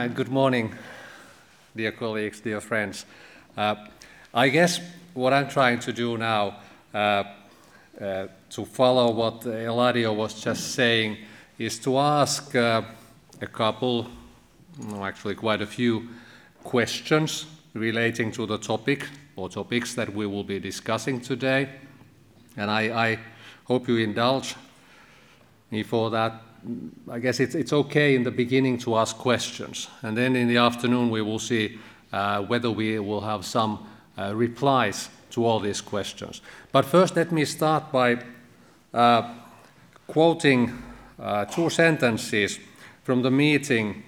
Uh, good morning, dear colleagues, dear friends. Uh, I guess what I'm trying to do now, uh, uh to follow what Eladio was just saying, is to ask uh, a couple, no, actually quite a few questions relating to the topic or topics that we will be discussing today. And I, I hope you indulge me for that I guess it's, okay in the beginning to ask questions, and then in the afternoon we will see uh, whether we will have some uh, replies to all these questions. But first, let me start by uh, quoting two sentences from the meeting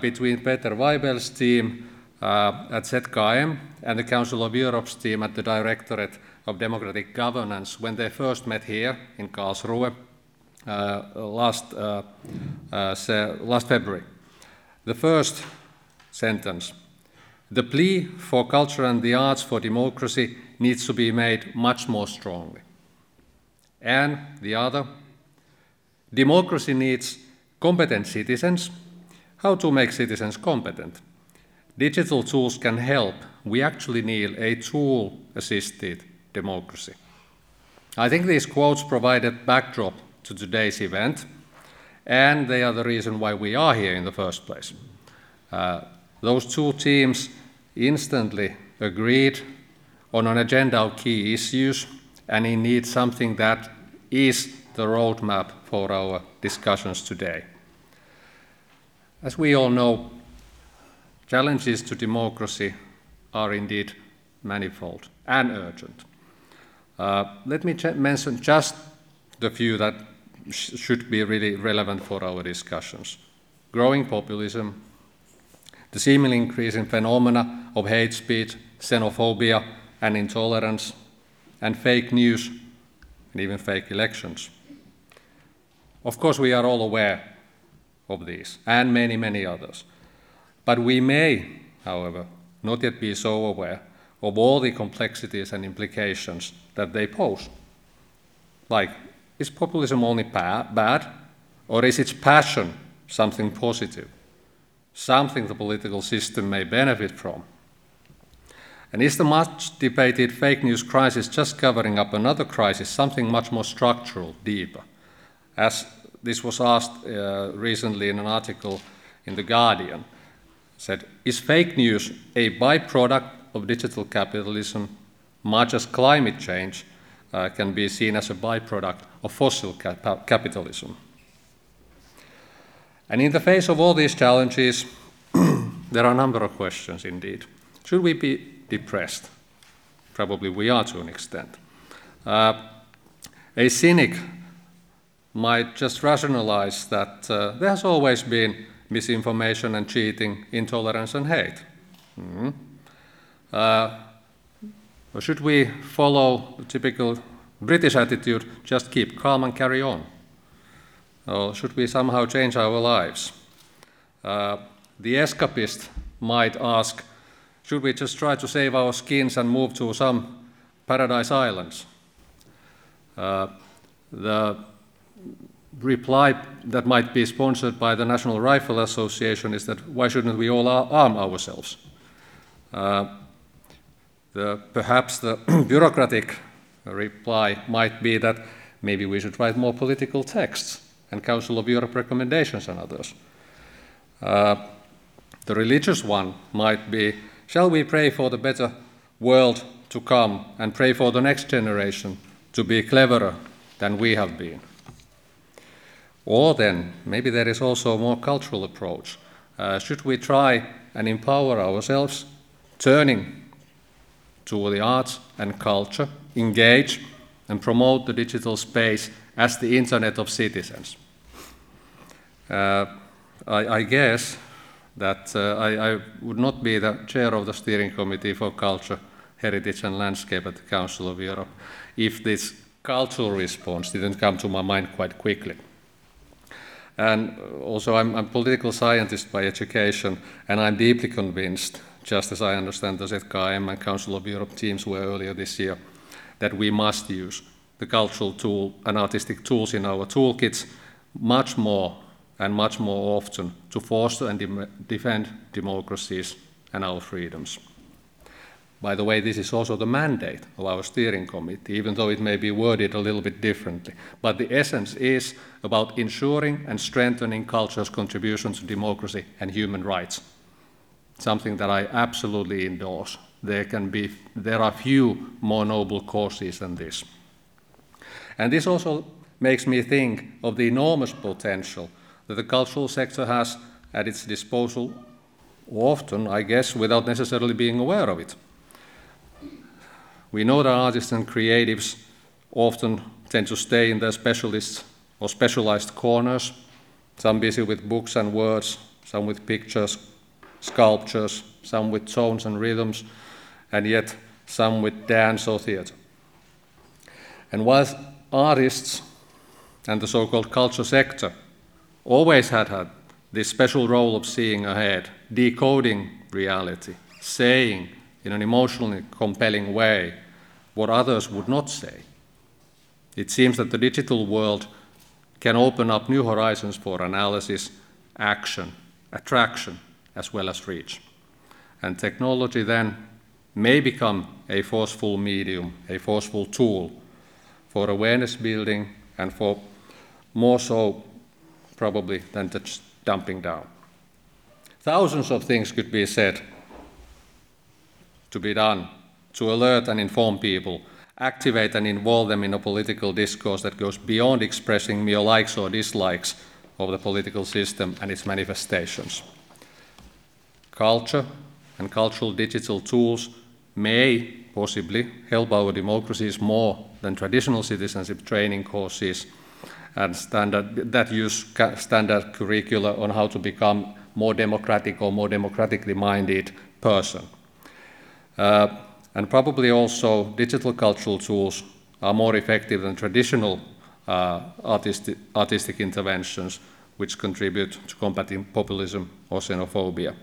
between Peter Weibel's team at ZKM and the Council of Europe's team at the Directorate of Democratic Governance when they first met here in Karlsruhe uh, last, uh, uh, last February. The first sentence The plea for culture and the arts for democracy needs to be made much more strongly. And the other Democracy needs competent citizens. How to make citizens competent? Digital tools can help. We actually need a tool assisted democracy. I think these quotes provide a backdrop to today's event, and they are the reason why we are here in the first place. Uh, those two teams instantly agreed on an agenda of key issues, and indeed something that is the roadmap for our discussions today. As we all know, challenges to democracy are indeed manifold and urgent. Uh, let me mention just the few that should be really relevant for our discussions. Growing populism, the seemingly increasing phenomena of hate speech, xenophobia, and intolerance, and fake news, and even fake elections. Of course, we are all aware of these, and many, many others. But we may, however, not yet be so aware of all the complexities and implications that they pose, like is populism only bad, or is its passion something positive, something the political system may benefit from? And is the much debated fake news crisis just covering up another crisis, something much more structural, deeper? As this was asked uh, recently in an article in The Guardian, said, Is fake news a byproduct of digital capitalism, much as climate change uh, can be seen as a byproduct of fossil cap- capitalism. And in the face of all these challenges, there are a number of questions indeed. Should we be depressed? Probably we are to an extent. Uh, a cynic might just rationalize that uh, there has always been misinformation and cheating, intolerance and hate. Mm-hmm. Uh, or should we follow the typical British attitude, just keep calm and carry on? Or should we somehow change our lives? Uh, the escapist might ask, should we just try to save our skins and move to some paradise islands? Uh, the reply that might be sponsored by the National Rifle Association is that why shouldn't we all arm ourselves? Uh, the, perhaps the bureaucratic reply might be that maybe we should write more political texts and Council of Europe recommendations and others. Uh, the religious one might be shall we pray for the better world to come and pray for the next generation to be cleverer than we have been? Or then, maybe there is also a more cultural approach. Uh, should we try and empower ourselves, turning to the arts and culture, engage and promote the digital space as the Internet of citizens. Uh, I, I, guess that uh, I, I, would not be the chair of the steering committee for culture, heritage, and landscape at the Council of Europe if this cultural response didn't come to my mind quite quickly. And also, I'm a political scientist by education, and I'm deeply convinced just as I understand the ZKM and Council of Europe teams were earlier this year, that we must use the cultural tool and artistic tools in our toolkits much more and much more often to foster and de defend democracies and our freedoms. By the way, this is also the mandate of our steering committee, even though it may be worded a little bit differently. But the essence is about ensuring and strengthening culture's contribution to democracy and human rights. Something that I absolutely endorse. There, can be, there are few more noble causes than this. And this also makes me think of the enormous potential that the cultural sector has at its disposal, often, I guess, without necessarily being aware of it. We know that artists and creatives often tend to stay in their specialist or specialized corners, some busy with books and words, some with pictures, sculptures, some with tones and rhythms, and yet some with dance or theater. And whilst artists and the so called culture sector always had had this special role of seeing ahead, decoding reality, saying in an emotionally compelling way what others would not say. It seems that the digital world can open up new horizons for analysis, action, attraction, as well as reach. And technology then may become a forceful medium, a forceful tool for awareness building and for more so probably than just dumping down. Thousands of things could be said to be done to alert and inform people, activate and involve them in a political discourse that goes beyond expressing mere likes or dislikes of the political system and its manifestations. Culture and cultural digital tools may possibly help our democracies more than traditional citizenship training courses and standard, that use standard curricula on how to become more democratic or more democratically minded person. Uh, and probably also digital cultural tools are more effective than traditional uh, artistic, artistic interventions, which contribute to combating populism or xenophobia.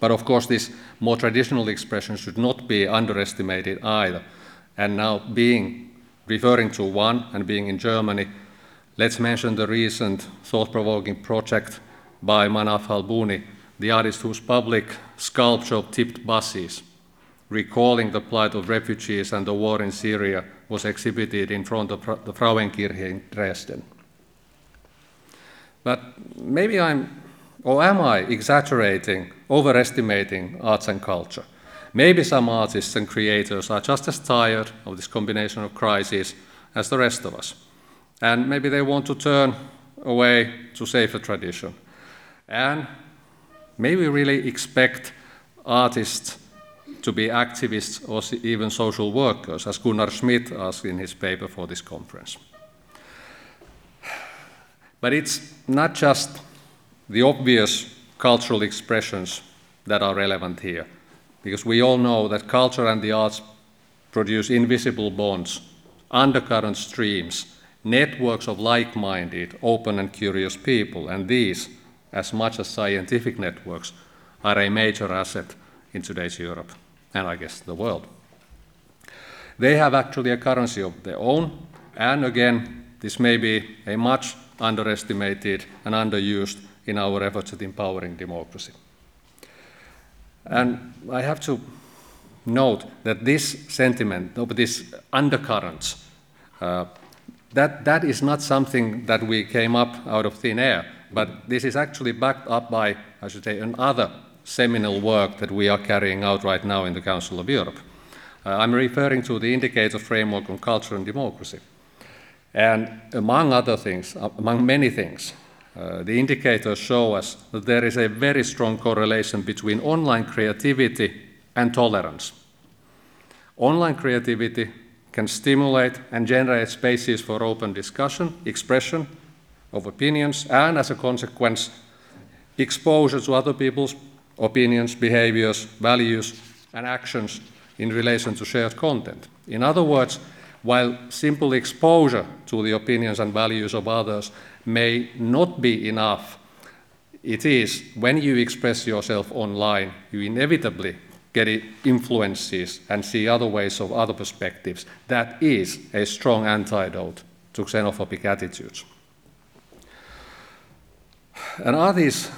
But of course, this more traditional expression should not be underestimated either. And now, being referring to one and being in Germany, let's mention the recent thought provoking project by Manaf Halbouni, the artist whose public sculpture of tipped buses recalling the plight of refugees and the war in Syria, was exhibited in front of the Frauenkirche in Dresden. But maybe I'm, or am I, exaggerating, overestimating arts and culture? Maybe some artists and creators are just as tired of this combination of crises as the rest of us. And maybe they want to turn away to safer tradition. And maybe we really expect artists to be activists or even social workers, as Gunnar Schmidt asked in his paper for this conference. But it's not just the obvious cultural expressions that are relevant here, because we all know that culture and the arts produce invisible bonds, undercurrent streams, networks of like minded, open, and curious people, and these, as much as scientific networks, are a major asset in today's Europe and I guess the world. They have actually a currency of their own, and again, this may be a much underestimated and underused in our efforts at empowering democracy. And I have to note that this sentiment, this undercurrents, uh, that, that is not something that we came up out of thin air, but this is actually backed up by, I should say, another seminal work that we are carrying out right now in the Council of Europe. Uh, I'm referring to the indicator framework on culture and democracy. And among other things, uh, among many things, uh, the indicators show us that there is a very strong correlation between online creativity and tolerance. Online creativity can stimulate and generate spaces for open discussion, expression of opinions, and as a consequence, exposure to other people's opinions, behaviors, values, and actions in relation to shared content. In other words, while simple exposure to the opinions and values of others may not be enough, it is when you express yourself online, you inevitably get influences and see other ways of other perspectives. That is a strong antidote to xenophobic attitudes. and are these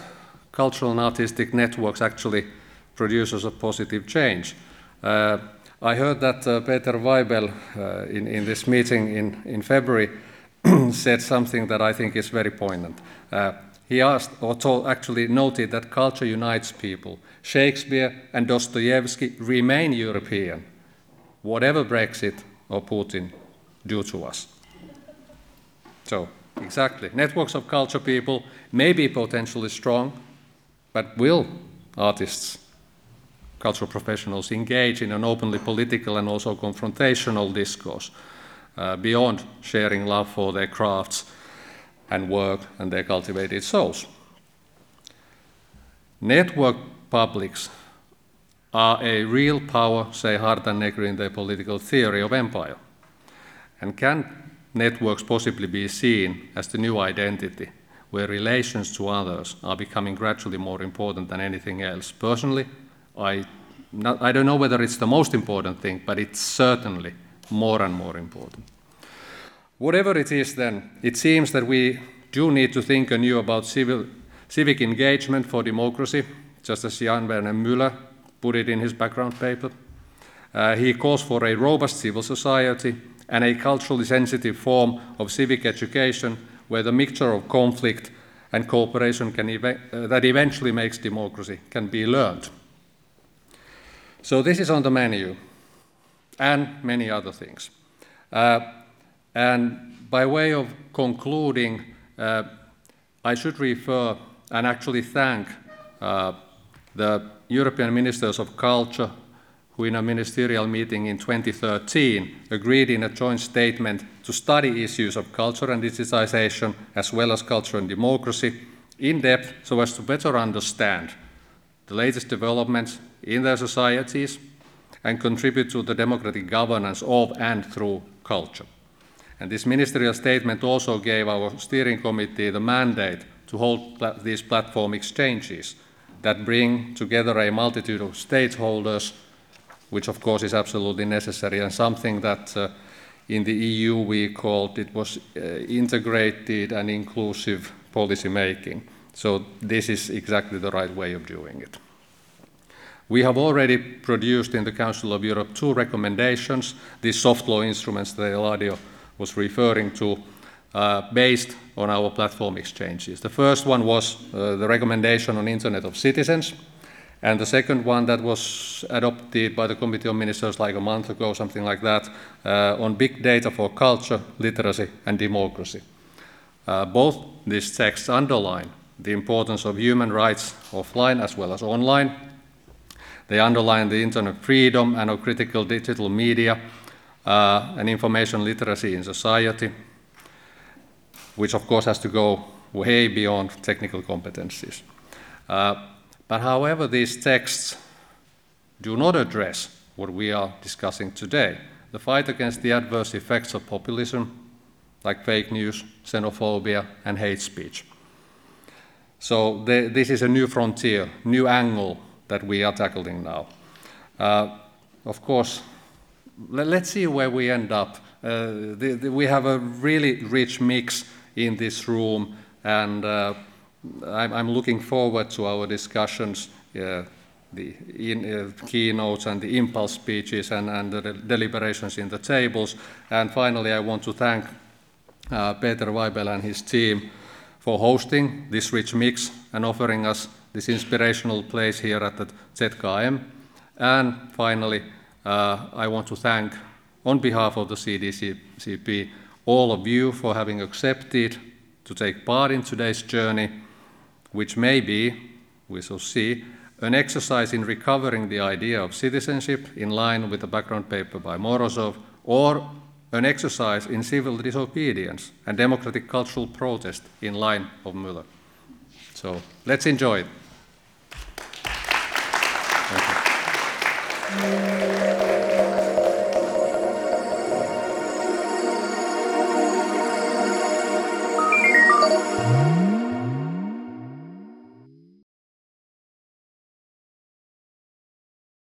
cultural and artistic networks actually producers of positive change? Uh, I heard that uh, Peter Weibel uh, in, in this meeting in, in February said something that I think is very poignant. Uh, he asked, or told, actually noted that culture unites people. Shakespeare and Dostoevsky remain European, whatever Brexit or Putin do to us. So, exactly. Networks of culture people may be potentially strong, but will artists, cultural professionals engage in an openly political and also confrontational discourse uh, beyond sharing love for their crafts and work and their cultivated souls? Network publics are a real power, say Hardt and Negri in their political theory of empire. And can networks possibly be seen as the new identity, where relations to others are becoming gradually more important than anything else? Personally, I, not, I don't know whether it's the most important thing, but it's certainly more and more important. Whatever it is, then, it seems that we do need to think anew about civil, civic engagement for democracy, just as Jan Werner Müller put it in his background paper. Uh, he calls for a robust civil society and a culturally sensitive form of civic education where the mixture of conflict and cooperation ev- uh, that eventually makes democracy can be learned. So, this is on the menu, and many other things. Uh, and by way of concluding, uh, I should refer and actually thank uh, the European Ministers of Culture, who in a ministerial meeting in 2013 agreed in a joint statement to study issues of culture and digitization, as well as culture and democracy, in depth so as to better understand the latest developments in their societies and contribute to the democratic governance of and through culture. And this ministerial statement also gave our steering committee the mandate to hold pla- these platform exchanges that bring together a multitude of stakeholders, which of course is absolutely necessary and something that uh, in the EU we called it was uh, integrated and inclusive policy making. So this is exactly the right way of doing it. We have already produced in the Council of Europe two recommendations, these soft law instruments that Eladio was referring to, uh, based on our platform exchanges. The first one was uh, the recommendation on Internet of Citizens, and the second one that was adopted by the Committee of Ministers like a month ago, something like that, uh, on big data for culture, literacy, and democracy. Uh, both these texts underline the importance of human rights offline as well as online. They underline the internet freedom and of critical digital media uh, and information literacy in society, which of course has to go way beyond technical competencies. Uh, but however, these texts do not address what we are discussing today the fight against the adverse effects of populism, like fake news, xenophobia, and hate speech. So, the, this is a new frontier, new angle that we are tackling now. Uh, of course, let, us see where we end up. Uh, the, the, we have a really rich mix in this room, and uh, I'm, I'm, looking forward to our discussions, uh, the in, uh, keynotes and the impulse speeches and, and the deliberations in the tables. And finally, I want to thank uh, Peter Weibel and his team for hosting this rich mix and offering us this inspirational place here at the ZKM. And finally, uh, I want to thank, on behalf of the CDCP, all of you for having accepted to take part in today's journey, which may be, we shall see, an exercise in recovering the idea of citizenship in line with the background paper by Morozov, or an exercise in civil disobedience and democratic cultural protest in line of Müller. So let's enjoy it.